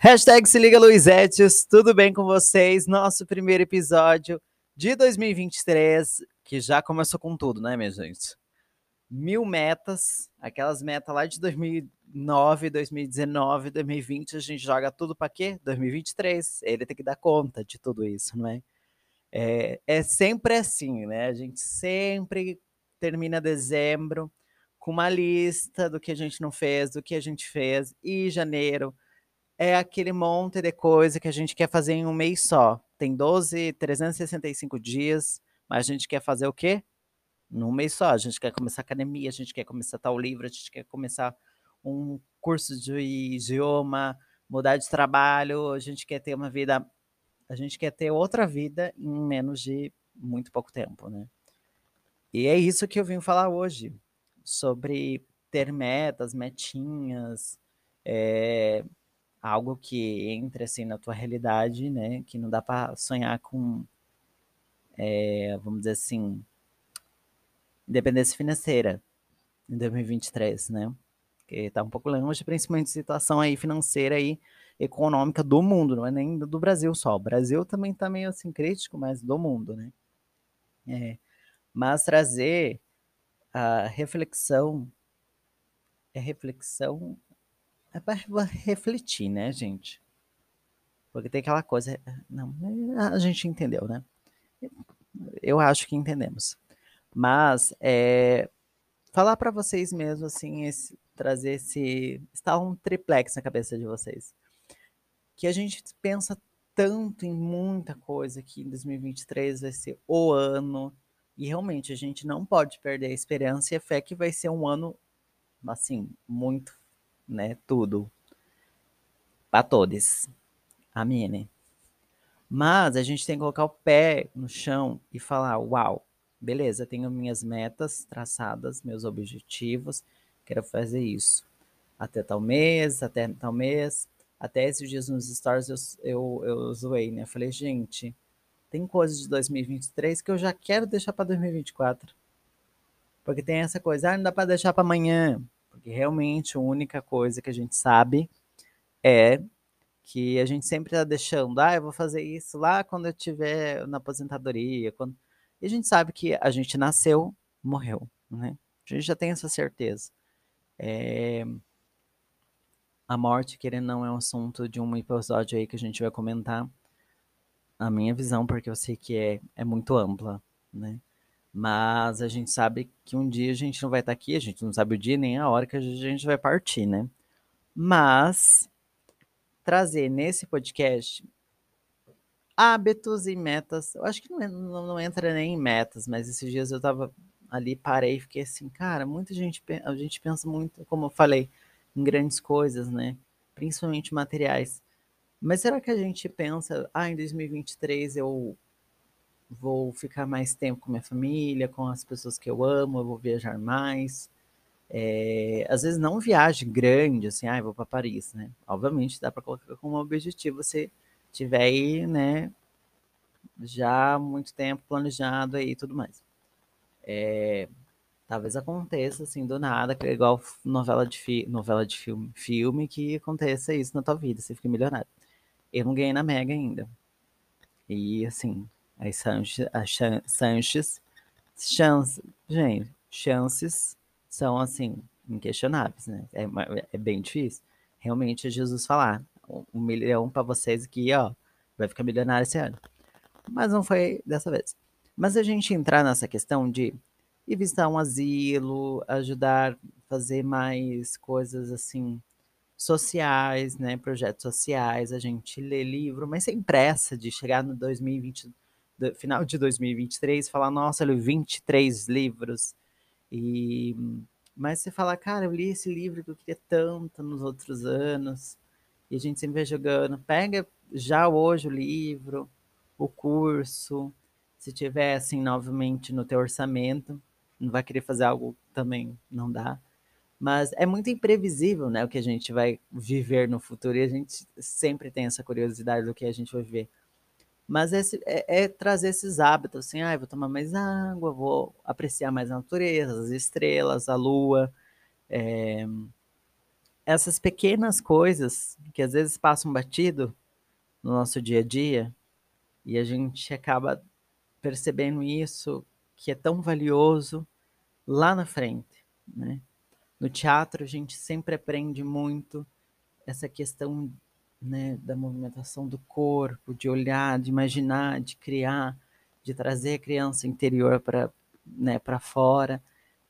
Hashtag se liga Luizetes, tudo bem com vocês? Nosso primeiro episódio de 2023, que já começou com tudo, né, minha gente? Mil metas, aquelas metas lá de 2009, 2019, 2020, a gente joga tudo para quê? 2023. Ele tem que dar conta de tudo isso, não é? É, é sempre assim, né? A gente sempre termina dezembro com uma lista do que a gente não fez, do que a gente fez, e janeiro é aquele monte de coisa que a gente quer fazer em um mês só. Tem 12, 365 dias, mas a gente quer fazer o quê? Num mês só. A gente quer começar academia, a gente quer começar tal livro, a gente quer começar um curso de idioma, mudar de trabalho, a gente quer ter uma vida, a gente quer ter outra vida em menos de muito pouco tempo, né? E é isso que eu vim falar hoje, sobre ter metas, metinhas, é, algo que entre assim na tua realidade, né? Que não dá para sonhar com, é, vamos dizer assim, independência financeira em 2023, né? Que tá um pouco longe, principalmente situação aí financeira e econômica do mundo, não é nem do Brasil só. O Brasil também tá meio assim crítico, mas do mundo, né? É, mas trazer a reflexão é reflexão é para refletir, né, gente? Porque tem aquela coisa. Não, a gente entendeu, né? Eu acho que entendemos. Mas é, falar para vocês mesmo, assim, esse, trazer esse. Está um triplex na cabeça de vocês. Que a gente pensa tanto em muita coisa que em 2023 vai ser o ano. E realmente a gente não pode perder a esperança e a fé que vai ser um ano, assim, muito né? Tudo. Para todos. Amém. Mas a gente tem que colocar o pé no chão e falar: uau, beleza, tenho minhas metas traçadas, meus objetivos, quero fazer isso. Até tal mês, até tal mês. Até esses dias nos stories eu, eu, eu zoei, né? Falei, gente, tem coisas de 2023 que eu já quero deixar para 2024. Porque tem essa coisa, ah, não dá para deixar para amanhã. Porque realmente a única coisa que a gente sabe é que a gente sempre está deixando, ah, eu vou fazer isso lá quando eu estiver na aposentadoria. Quando... E a gente sabe que a gente nasceu, morreu, né? A gente já tem essa certeza. É... A morte, querendo não, é um assunto de um episódio aí que a gente vai comentar. A minha visão, porque eu sei que é, é muito ampla, né? Mas a gente sabe que um dia a gente não vai estar aqui, a gente não sabe o dia nem a hora que a gente vai partir, né? Mas trazer nesse podcast hábitos e metas. Eu acho que não, não, não, entra nem em metas, mas esses dias eu tava ali, parei e fiquei assim, cara, muita gente, a gente pensa muito, como eu falei, em grandes coisas, né? Principalmente materiais. Mas será que a gente pensa, ah, em 2023 eu vou ficar mais tempo com minha família, com as pessoas que eu amo, eu vou viajar mais. É, às vezes não viagem grande, assim, ah, vou para Paris, né? Obviamente dá para colocar como objetivo você tiver aí, né, já muito tempo planejado aí e tudo mais. É, talvez aconteça assim do nada, que é igual novela de, fi novela de filme, filme que aconteça isso na tua vida, você fica milionário. Eu não ganhei na Mega ainda. E assim, as Sanches, as Sanches chances, gente, chances são assim, inquestionáveis, né? É, é bem difícil. Realmente é Jesus falar, um milhão para vocês aqui, ó, vai ficar milionário esse ano. Mas não foi dessa vez. Mas a gente entrar nessa questão de ir visitar um asilo, ajudar, fazer mais coisas assim sociais, né, projetos sociais, a gente lê livro, mas sem pressa de chegar no 2022 do, final de 2023, falar, nossa, eu li 23 livros. E, mas você fala, cara, eu li esse livro que eu queria tanto nos outros anos. E a gente sempre vai jogando. Pega já hoje o livro, o curso. Se tiver, assim, novamente no teu orçamento, não vai querer fazer algo também, não dá. Mas é muito imprevisível, né, o que a gente vai viver no futuro. E a gente sempre tem essa curiosidade do que a gente vai viver. Mas é, é, trazer esses hábitos, assim, ah, vou tomar mais água, vou apreciar mais a natureza, as estrelas, a lua. É, essas pequenas coisas que às vezes passam batido no nosso dia a dia e a gente acaba percebendo isso que é tão valioso lá na frente, né? No teatro a gente sempre aprende muito essa questão né, da movimentação do corpo, de olhar, de imaginar, de criar, de trazer a criança interior para né, para fora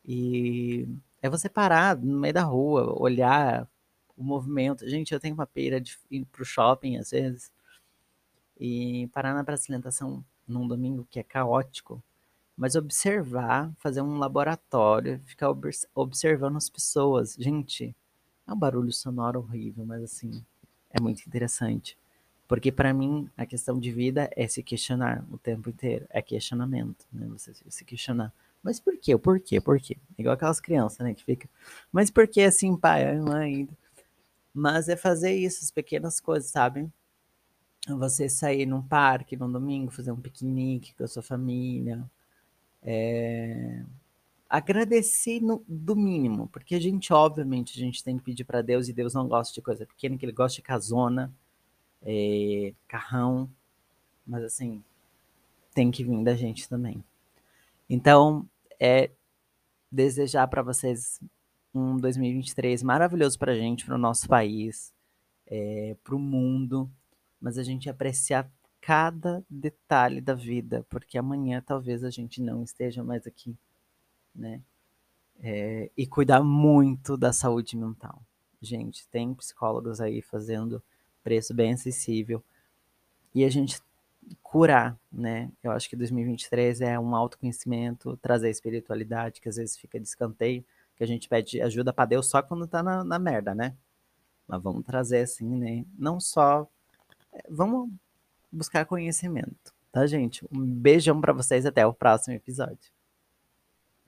e é você parar no meio da rua, olhar o movimento. Gente, eu tenho uma pira de ir pro shopping às vezes e parar na praça de alimentação num domingo que é caótico, mas observar, fazer um laboratório, ficar observando as pessoas. Gente, é um barulho sonoro horrível, mas assim, é muito interessante. Porque para mim, a questão de vida é se questionar o tempo inteiro. É questionamento, né? Você se questionar. Mas por quê? Por quê? Por quê? Igual aquelas crianças, né? Que fica. Mas por que assim, pai? Mãe? Mas é fazer isso, as pequenas coisas, sabe? Você sair num parque num domingo, fazer um piquenique com a sua família. É... Agradecer no, do mínimo, porque a gente, obviamente, a gente tem que pedir para Deus e Deus não gosta de coisa pequena, que ele gosta de casona, é, carrão, mas assim, tem que vir da gente também. Então, é desejar para vocês um 2023 maravilhoso para a gente, para o nosso país, é, para o mundo, mas a gente apreciar cada detalhe da vida, porque amanhã talvez a gente não esteja mais aqui, né? É, e cuidar muito da saúde mental. Gente, tem psicólogos aí fazendo preço bem acessível e a gente curar, né? Eu acho que 2023 é um autoconhecimento, trazer espiritualidade, que às vezes fica de escanteio, que a gente pede ajuda para Deus só quando tá na, na merda, né? Mas vamos trazer assim, né? Não só. É, vamos buscar conhecimento, tá, gente? Um beijão para vocês até o próximo episódio.